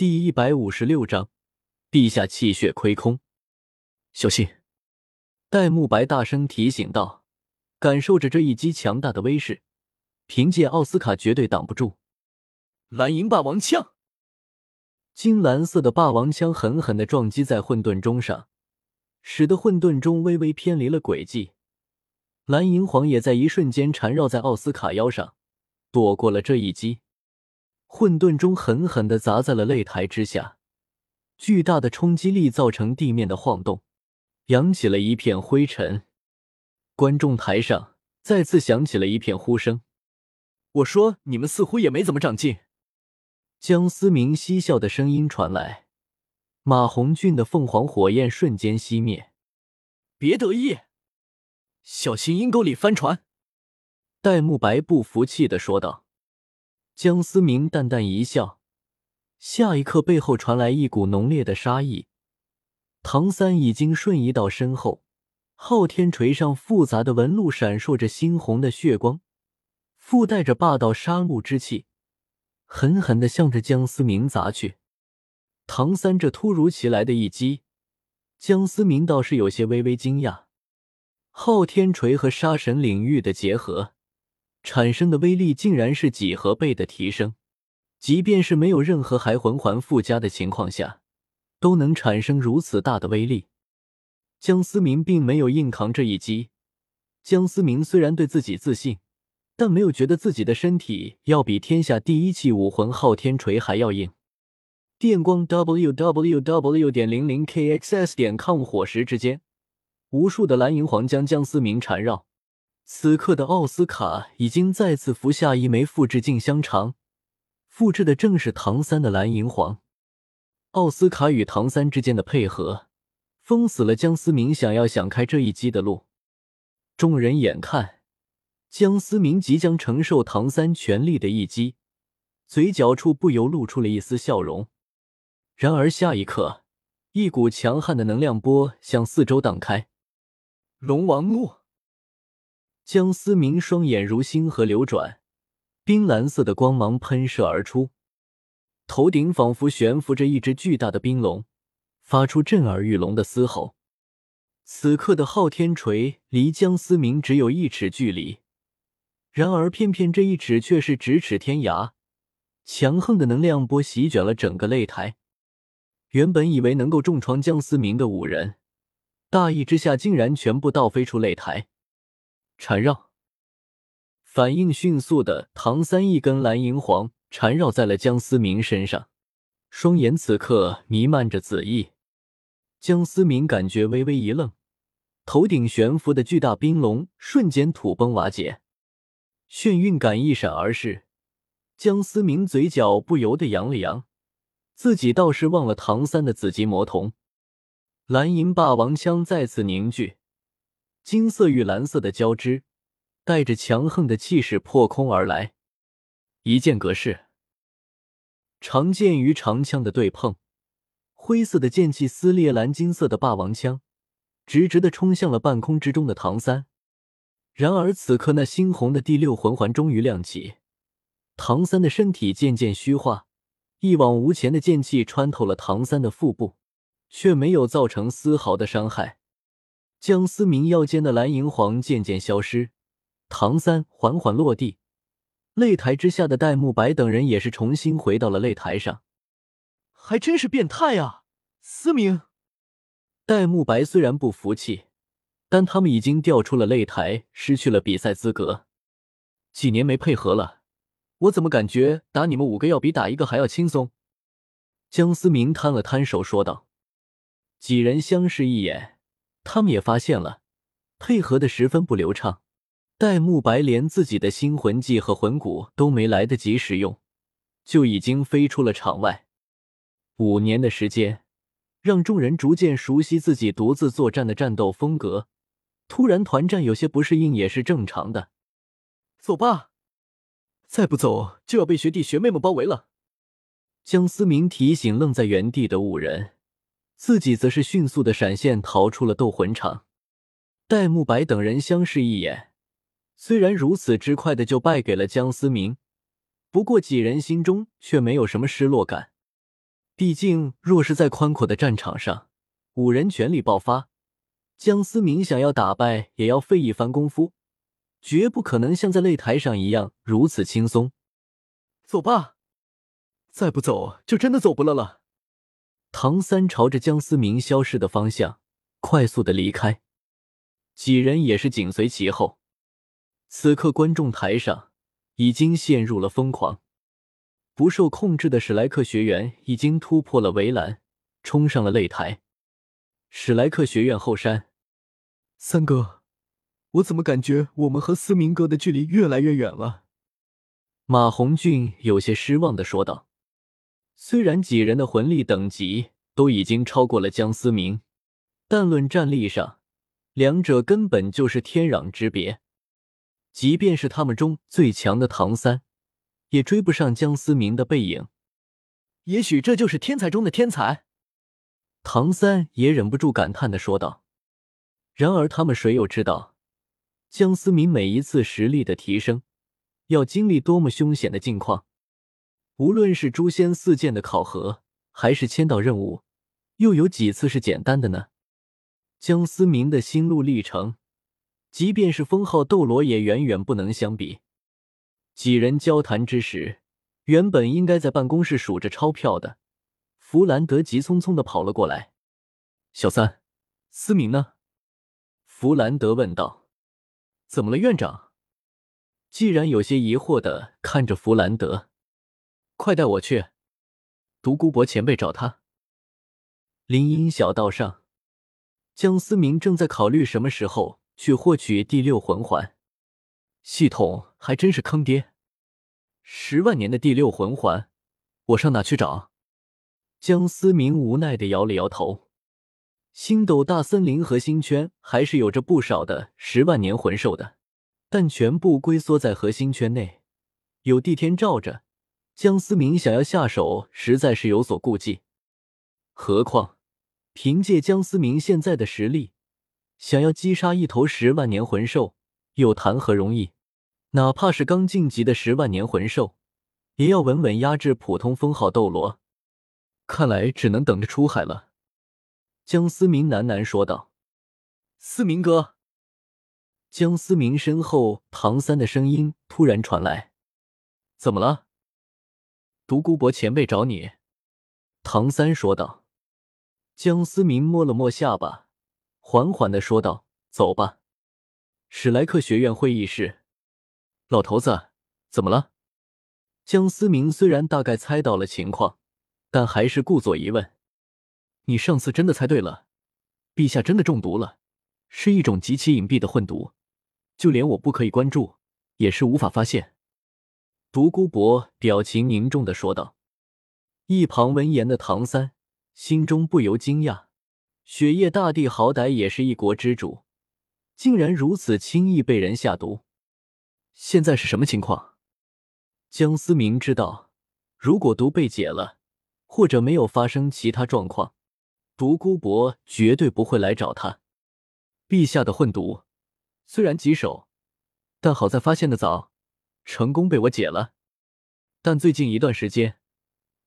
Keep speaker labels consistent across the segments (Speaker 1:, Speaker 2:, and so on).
Speaker 1: 第一百五十六章，陛下气血亏空，小心！戴沐白大声提醒道。感受着这一击强大的威势，凭借奥斯卡绝对挡不住。
Speaker 2: 蓝银霸王枪，
Speaker 1: 金蓝色的霸王枪狠狠的撞击在混沌钟上，使得混沌钟微微偏离了轨迹。蓝银皇也在一瞬间缠绕在奥斯卡腰上，躲过了这一击。混沌中狠狠的砸在了擂台之下，巨大的冲击力造成地面的晃动，扬起了一片灰尘。观众台上再次响起了一片呼声。
Speaker 2: 我说：“你们似乎也没怎么长进。”
Speaker 1: 江思明嬉笑的声音传来。马红俊的凤凰火焰瞬间熄灭。
Speaker 2: 别得意，小心阴沟里翻船。
Speaker 1: 戴沐白不服气的说道。江思明淡淡一笑，下一刻背后传来一股浓烈的杀意。唐三已经瞬移到身后，昊天锤上复杂的纹路闪烁着猩红的血光，附带着霸道杀戮之气，狠狠的向着江思明砸去。唐三这突如其来的一击，江思明倒是有些微微惊讶。昊天锤和杀神领域的结合。产生的威力竟然是几何倍的提升，即便是没有任何还魂环附加的情况下，都能产生如此大的威力。江思明并没有硬扛这一击。江思明虽然对自己自信，但没有觉得自己的身体要比天下第一器武魂昊天锤还要硬。电光 w w w 点零零 k x s 点 com 火石之间，无数的蓝银皇将江思明缠绕。此刻的奥斯卡已经再次服下一枚复制镜香肠，复制的正是唐三的蓝银皇。奥斯卡与唐三之间的配合，封死了江思明想要想开这一击的路。众人眼看江思明即将承受唐三全力的一击，嘴角处不由露出了一丝笑容。然而下一刻，一股强悍的能量波向四周荡开，
Speaker 2: 龙王怒。
Speaker 1: 江思明双眼如星河流转，冰蓝色的光芒喷射而出，头顶仿佛悬浮着一只巨大的冰龙，发出震耳欲聋的嘶吼。此刻的昊天锤离江思明只有一尺距离，然而偏偏这一尺却是咫尺天涯，强横的能量波席卷了整个擂台。原本以为能够重创江思明的五人，大意之下竟然全部倒飞出擂台。缠绕，反应迅速的唐三一根蓝银黄缠绕在了江思明身上，双眼此刻弥漫着紫意。江思明感觉微微一愣，头顶悬浮的巨大冰龙瞬间土崩瓦解，眩晕感一闪而逝。江思明嘴角不由得扬了扬，自己倒是忘了唐三的紫极魔瞳。蓝银霸王枪再次凝聚。金色与蓝色的交织，带着强横的气势破空而来。一剑隔世，长剑与长枪的对碰，灰色的剑气撕裂蓝金色的霸王枪，直直的冲向了半空之中的唐三。然而此刻，那猩红的第六魂环终于亮起，唐三的身体渐渐虚化，一往无前的剑气穿透了唐三的腹部，却没有造成丝毫的伤害。江思明腰间的蓝银皇渐渐消失，唐三缓缓落地，擂台之下的戴沐白等人也是重新回到了擂台上。
Speaker 2: 还真是变态啊，思明！
Speaker 1: 戴沐白虽然不服气，但他们已经调出了擂台，失去了比赛资格。几年没配合了，我怎么感觉打你们五个要比打一个还要轻松？江思明摊了摊手说道。几人相视一眼。他们也发现了，配合的十分不流畅。戴沐白连自己的新魂技和魂骨都没来得及使用，就已经飞出了场外。五年的时间，让众人逐渐熟悉自己独自作战的战斗风格。突然团战有些不适应也是正常的。
Speaker 2: 走吧，再不走就要被学弟学妹们包围了。
Speaker 1: 江思明提醒愣在原地的五人。自己则是迅速的闪现，逃出了斗魂场。戴沐白等人相视一眼，虽然如此之快的就败给了江思明，不过几人心中却没有什么失落感。毕竟，若是在宽阔的战场上，五人全力爆发，江思明想要打败，也要费一番功夫，绝不可能像在擂台上一样如此轻松。
Speaker 2: 走吧，再不走就真的走不了了。
Speaker 1: 唐三朝着江思明消失的方向快速的离开，几人也是紧随其后。此刻，观众台上已经陷入了疯狂。不受控制的史莱克学员已经突破了围栏，冲上了擂台。史莱克学院后山，
Speaker 2: 三哥，我怎么感觉我们和思明哥的距离越来越远了？
Speaker 1: 马红俊有些失望的说道。虽然几人的魂力等级都已经超过了江思明，但论战力上，两者根本就是天壤之别。即便是他们中最强的唐三。也追不上江思明的背影，
Speaker 2: 也许这就是天才中的天才。
Speaker 1: 唐三也忍不住感叹的说道。然而，他们谁又知道，江思明每一次实力的提升，要经历多么凶险的境况？无论是诛仙四剑的考核，还是签到任务，又有几次是简单的呢？江思明的心路历程，即便是封号斗罗，也远远不能相比。几人交谈之时，原本应该在办公室数着钞票的弗兰德急匆匆的跑了过来。
Speaker 2: 小三，思明呢？
Speaker 1: 弗兰德问道。
Speaker 2: 怎么了，院长？
Speaker 1: 既然有些疑惑的看着弗兰德，
Speaker 2: 快带我去，独孤博前辈找他。
Speaker 1: 林荫小道上，江思明正在考虑什么时候去获取第六魂环。
Speaker 2: 系统还真是坑爹！十万年的第六魂环，我上哪去找？
Speaker 1: 江思明无奈的摇了摇头。星斗大森林核心圈还是有着不少的十万年魂兽的，但全部龟缩在核心圈内，有地天罩着，江思明想要下手实在是有所顾忌。何况，凭借江思明现在的实力，想要击杀一头十万年魂兽。又谈何容易？哪怕是刚晋级的十万年魂兽，也要稳稳压制普通封号斗罗。
Speaker 2: 看来只能等着出海了。
Speaker 1: 江思明喃喃说道：“
Speaker 2: 思明哥。”
Speaker 1: 江思明身后，唐三的声音突然传来：“
Speaker 2: 怎么了？”独孤博前辈找你。”
Speaker 1: 唐三说道。江思明摸了摸下巴，缓缓的说道：“走吧。”史莱克学院会议室，
Speaker 2: 老头子，怎么了？
Speaker 1: 江思明虽然大概猜到了情况，但还是故作疑问：“
Speaker 2: 你上次真的猜对了，陛下真的中毒了，是一种极其隐蔽的混毒，就连我不可以关注，也是无法发现。”
Speaker 1: 独孤博表情凝重的说道。一旁闻言的唐三心中不由惊讶：雪夜大帝好歹也是一国之主。竟然如此轻易被人下毒，
Speaker 2: 现在是什么情况？
Speaker 1: 江思明知道，如果毒被解了，或者没有发生其他状况，独孤博绝对不会来找他。
Speaker 2: 陛下的混毒虽然棘手，但好在发现的早，成功被我解了。但最近一段时间，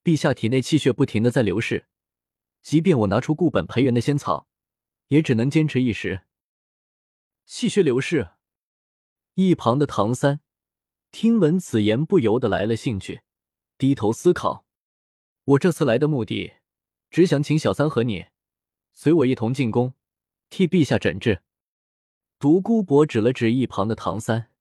Speaker 2: 陛下体内气血不停的在流逝，即便我拿出固本培元的仙草，也只能坚持一时。气血流逝，
Speaker 1: 一旁的唐三听闻此言，不由得来了兴趣，低头思考。
Speaker 2: 我这次来的目的，只想请小三和你随我一同进宫，替陛下诊治。
Speaker 1: 独孤博指了指一旁的唐三。